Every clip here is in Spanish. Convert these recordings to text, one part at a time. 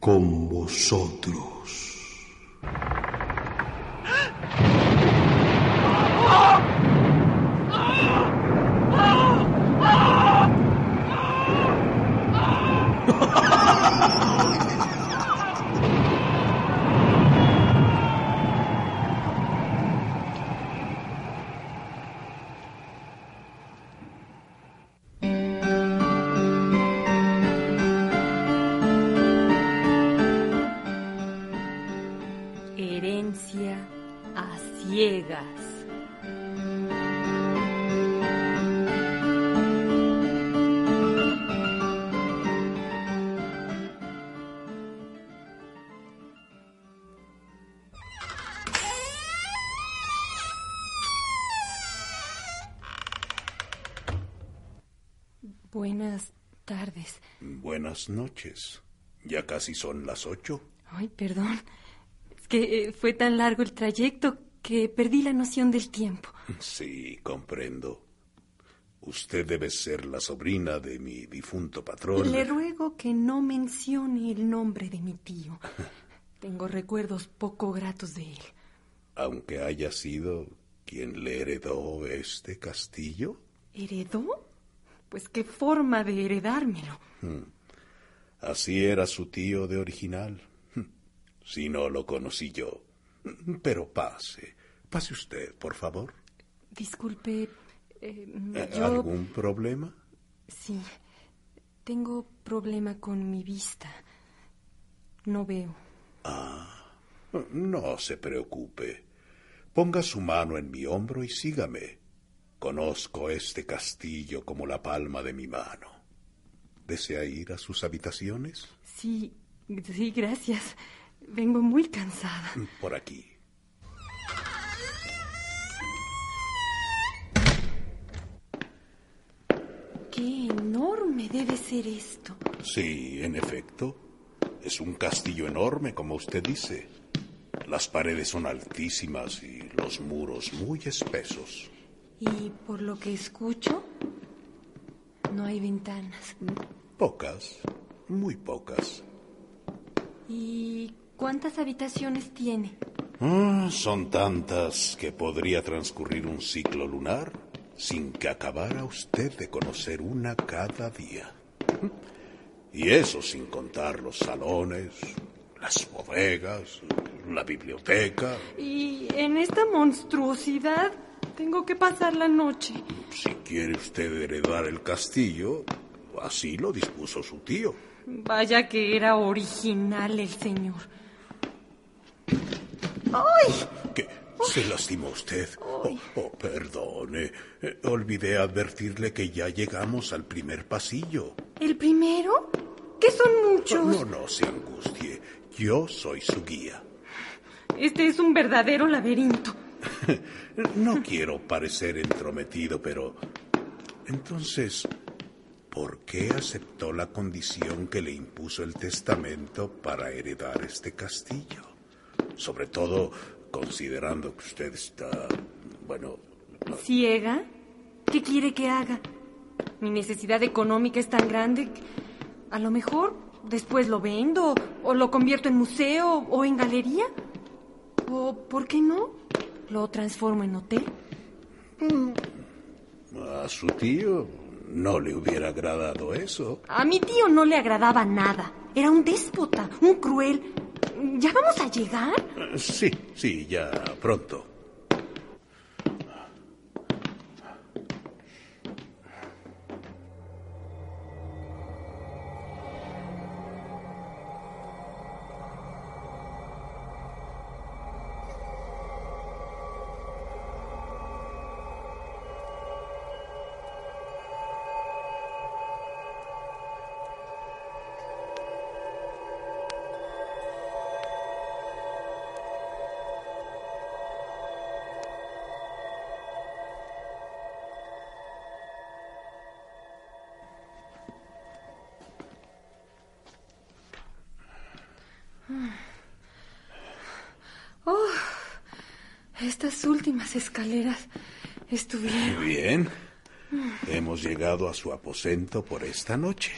Con vosotros. Herencia a ciegas. Buenas tardes. Buenas noches. Ya casi son las ocho. Ay, perdón. Que eh, fue tan largo el trayecto que perdí la noción del tiempo. Sí, comprendo. Usted debe ser la sobrina de mi difunto patrón. Le ruego que no mencione el nombre de mi tío. Tengo recuerdos poco gratos de él. Aunque haya sido quien le heredó este castillo. ¿Heredó? Pues qué forma de heredármelo. Así era su tío de original. Si no lo conocí yo. Pero pase. Pase usted, por favor. Disculpe, eh, Eh, yo... ¿Algún problema? Sí, tengo problema con mi vista. No veo. No se preocupe. Ponga su mano en mi hombro y sígame. Conozco este castillo como la palma de mi mano. ¿Desea ir a sus habitaciones? Sí, sí, gracias. Vengo muy cansada. Por aquí. Qué enorme debe ser esto. Sí, en efecto. Es un castillo enorme, como usted dice. Las paredes son altísimas y los muros muy espesos. Y por lo que escucho, no hay ventanas. Pocas, muy pocas. ¿Y cuántas habitaciones tiene? Ah, son tantas que podría transcurrir un ciclo lunar sin que acabara usted de conocer una cada día. Y eso sin contar los salones, las bodegas, la biblioteca. Y en esta monstruosidad tengo que pasar la noche. Si quiere usted heredar el castillo, así lo dispuso su tío. Vaya que era original el señor. ¡Ay! ¿Qué? ¿Se lastimó usted? Oh, oh, perdone. Eh, olvidé advertirle que ya llegamos al primer pasillo. ¿El primero? ¿Qué son muchos? No, no se angustie. Yo soy su guía. Este es un verdadero laberinto. No quiero parecer entrometido, pero... Entonces, ¿por qué aceptó la condición que le impuso el testamento para heredar este castillo? Sobre todo considerando que usted está... Bueno... ¿Ciega? ¿Qué quiere que haga? Mi necesidad económica es tan grande que a lo mejor después lo vendo o lo convierto en museo o en galería. O, ¿por qué no? Lo transformo en hotel. A su tío no le hubiera agradado eso. A mi tío no le agradaba nada. Era un déspota, un cruel. ¿Ya vamos a llegar? Sí, sí, ya pronto. Estas últimas escaleras estuvieron. Bien. Hemos llegado a su aposento por esta noche.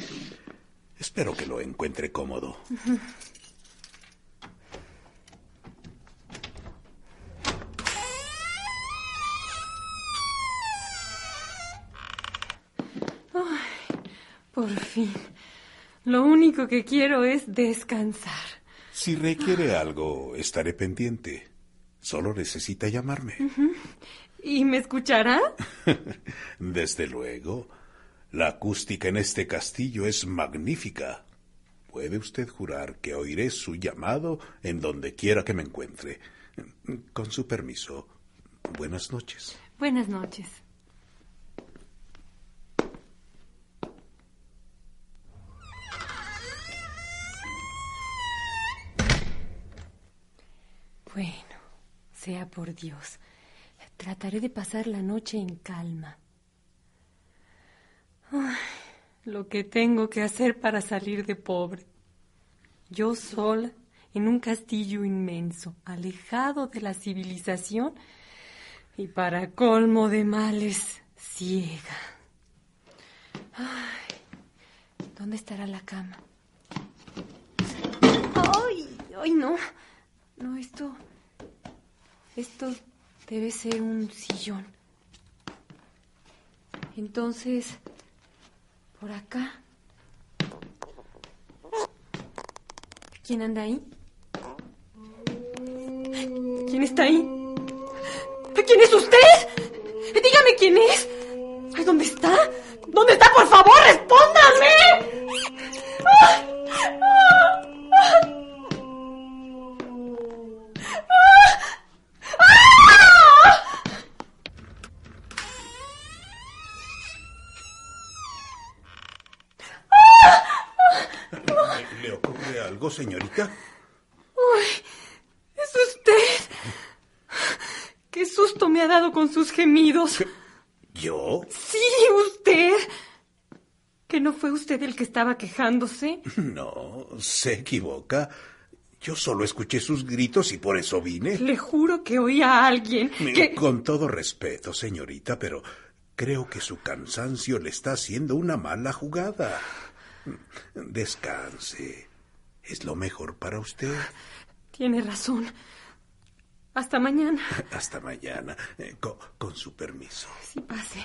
Espero que lo encuentre cómodo. Por fin. Lo único que quiero es descansar. Si requiere algo, estaré pendiente. Solo necesita llamarme. ¿Y me escuchará? Desde luego. La acústica en este castillo es magnífica. Puede usted jurar que oiré su llamado en donde quiera que me encuentre. Con su permiso. Buenas noches. Buenas noches. Bueno, sea por Dios. Trataré de pasar la noche en calma. Lo que tengo que hacer para salir de pobre. Yo sola, en un castillo inmenso, alejado de la civilización y para colmo de males, ciega. ¿dónde estará la cama? ¡Ay! ¡Ay, no! No, esto. Esto debe ser un sillón. Entonces, por acá. ¿Quién anda ahí? ¿Quién está ahí? ¿Quién es usted? Dígame quién es. ¿Dónde está? ¿Dónde está? Por favor, respóndame. ¡Ah! ¡Ah! ¡Ah! ¿Le ocurre algo, señorita? ¡Uy! ¡Es usted! ¡Qué susto me ha dado con sus gemidos! ¿Yo? Sí, usted. ¿Que no fue usted el que estaba quejándose? No, se equivoca. Yo solo escuché sus gritos y por eso vine. Le juro que oí a alguien que... Con todo respeto, señorita, pero creo que su cansancio le está haciendo una mala jugada. Descanse. Es lo mejor para usted. Tiene razón. Hasta mañana. Hasta mañana. Eh, Con, con su permiso. Sí, pase.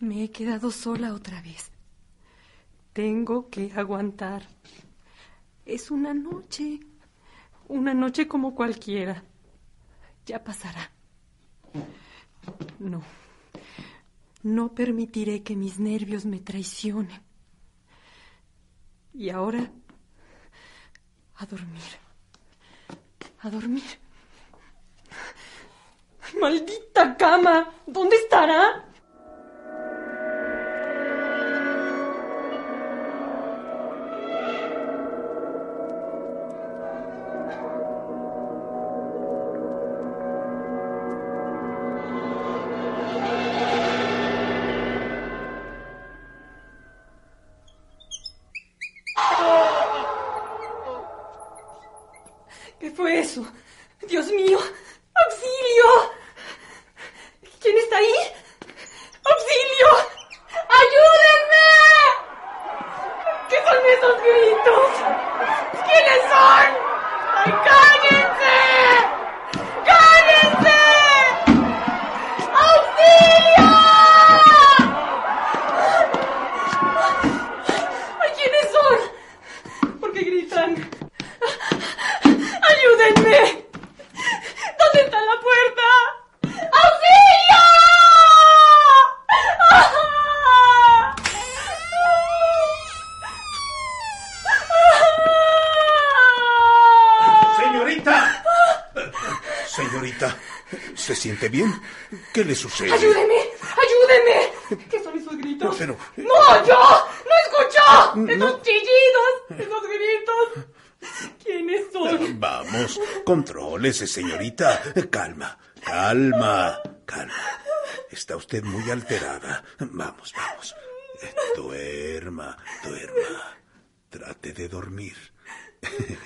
Me he quedado sola otra vez. Tengo que aguantar. Es una noche. Una noche como cualquiera. Ya pasará. No. No permitiré que mis nervios me traicionen. Y ahora, a dormir. A dormir. ¡Maldita cama! ¿Dónde estará? Dios mío, auxilio. ¿Quién está ahí? ¡Auxilio! ¡Ayúdenme! ¿Qué son esos gritos? ¿Quiénes son? ¡Ay, cállense! ¡Cállense! ¡Auxilio! ¿Quiénes son? ¿Por qué gritan? ¿Dónde está la puerta? ¡Auxilio! ¡Señorita! Señorita, ¿se siente bien? ¿Qué le sucede? ¡Ayúdeme! Vamos, contrólese, señorita. Calma, calma, calma. Está usted muy alterada. Vamos, vamos. Eh, Duerma, duerma. Trate de dormir.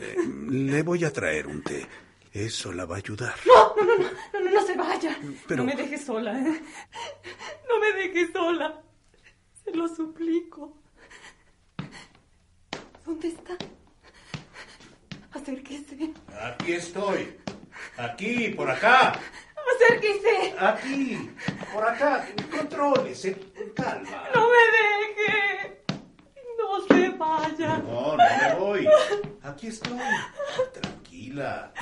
Eh, Le voy a traer un té. Eso la va a ayudar. No, no, no, no, no, no, no se vaya. Pero- No me deje sola, ¿eh? No me deje sola. Se lo suplico. ¿Dónde está? Acérquese. Aquí estoy. Aquí, por acá. Acérquese. Aquí, por acá. Contrólese. Calma. No me deje. No se vaya. No, no me voy. Aquí estoy. Tranquila.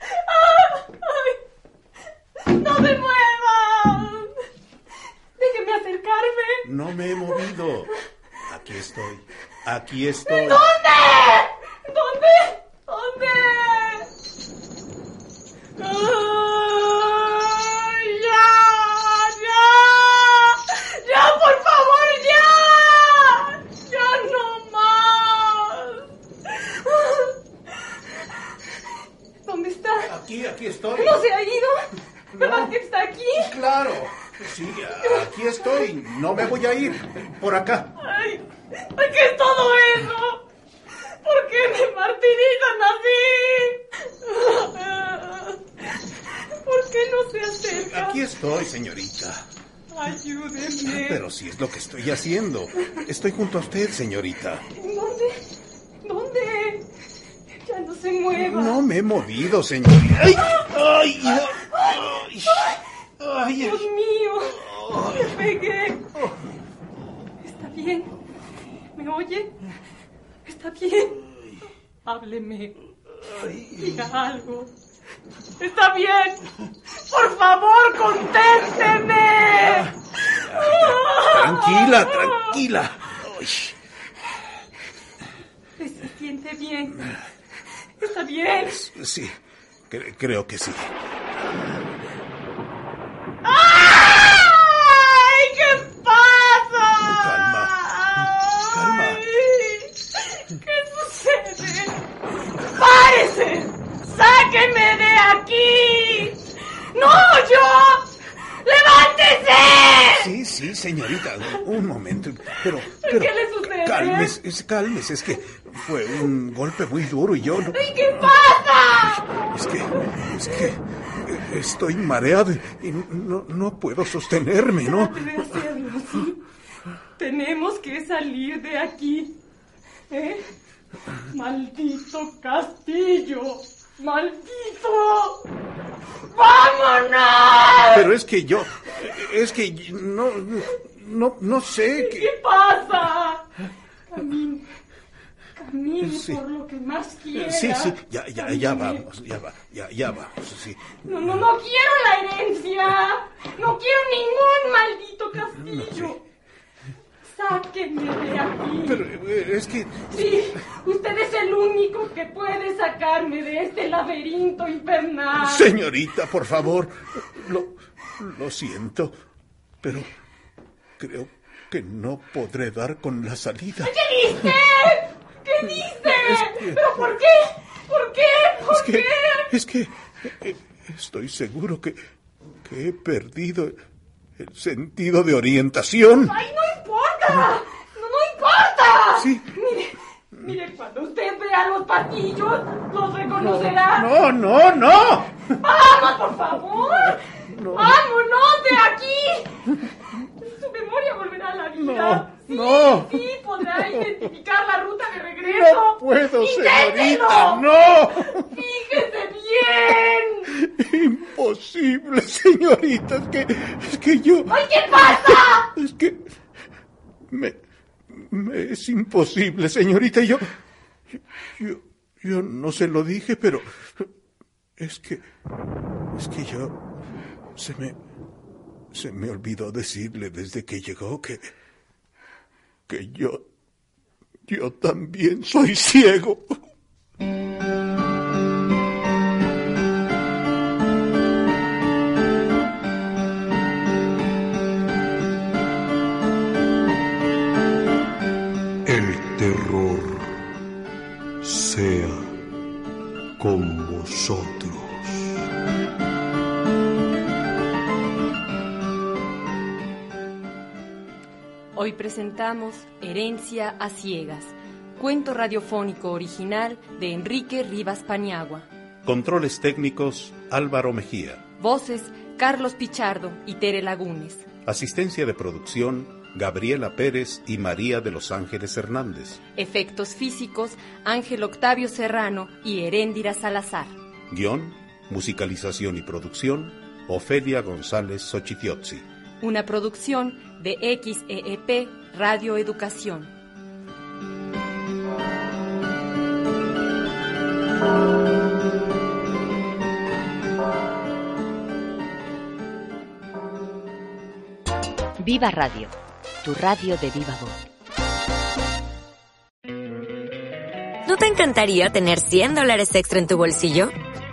¡Ay! ¡No se muevan! Déjeme acercarme. No me he movido. Aquí estoy. Aquí estoy. ¿Dónde? ¿Dónde? ¡Ay, ya! ¡Ya! ¡Ya, por favor, ya! ¡Ya no más! ¿Dónde está? Aquí, aquí estoy. ¿No se ha ido? ¿Verdad No. que está aquí? Claro. Sí, aquí estoy. No me voy a ir. Por acá. Ay, ¿ay, ¿qué es todo eso? ¿Por qué me martirizan así? ¿Por qué no se acerca? Aquí estoy, señorita. Ayúdenme. Pero si es lo que estoy haciendo. Estoy junto a usted, señorita. ¿Dónde? ¿Dónde? Ya no se mueva. No me he movido, señorita. ¡Ay! ¡Ay! ¡Ay! ¡Ay! Dios mío, me pegué. ¿Está bien? ¿Me oye? ¿Está bien? Hábleme. Diga algo. ¿Está bien? Por favor, contésteme. Tranquila, tranquila. ¿Se siente bien? ¿Está bien? Sí, cre- creo que sí. ¡Ay! ¿Qué pasa? Calma, calma. Ay, ¿Qué sucede? ¡Sáquenme de aquí! ¡No, yo! ¡Levántese! Sí, sí, señorita. Un momento. Pero, ¿Qué pero le sucede? Cálmese, es- cálmese. Es que fue un golpe muy duro y yo no. ¿Y qué pasa? Es que, es que eh, estoy mareado y no, no puedo sostenerme, ¿no? Debe hacerlo, ¿sí? Tenemos que salir de aquí. ¿Eh? ¡Maldito castillo! ¡Maldito! ¡Vámonos! Pero es que yo, es que no, no, no sé ¿Qué qué. pasa? Camine. Camine Sí. por lo que más quiera. Sí, sí, ya, ya, ya vamos, ya va, ya, ya vamos, sí. No, no, no quiero la herencia. No quiero ningún maldito castillo. Sáquenme de aquí. Pero eh, es que, Sí, usted es el único que puede sacarme de este laberinto infernal. señorita, por favor, lo, lo siento, pero creo que no podré dar con la salida. ¿Qué dice? ¿Qué dice? ¿Pero por qué? ¿Por qué? ¿Por Es que, qué? es que eh, estoy seguro que, que he perdido el sentido de orientación. ¡Ay, no importa! ¡No, no importa! Sí. Mire, mire, cuando usted vea los pasillos, los reconocerá. No, no, no. ¡Vamos, por favor! ¡Vámonos de aquí! Su memoria volverá a la vida. No, sí, no. Sí, podrá identificar la ruta de regreso. No puedo, ¡Inténtelo! señorita, no. ¡Fíjese bien! Imposible, señorita, es que, es que yo, ¡Ay, qué pasa! es que me, es imposible, señorita, yo, yo, yo no se lo dije, pero es que, es que yo, se me, se me olvidó decirle desde que llegó que, que yo, yo también soy ciego. Presentamos Herencia a Ciegas, cuento radiofónico original de Enrique Rivas Paniagua. Controles técnicos Álvaro Mejía. Voces Carlos Pichardo y Tere Lagunes. Asistencia de producción Gabriela Pérez y María de los Ángeles Hernández. Efectos físicos Ángel Octavio Serrano y Heréndira Salazar. Guión, musicalización y producción Ofelia González Xochitiotzi. Una producción de XEEP Radio Educación. Viva Radio, tu radio de viva voz. ¿No te encantaría tener 100 dólares extra en tu bolsillo?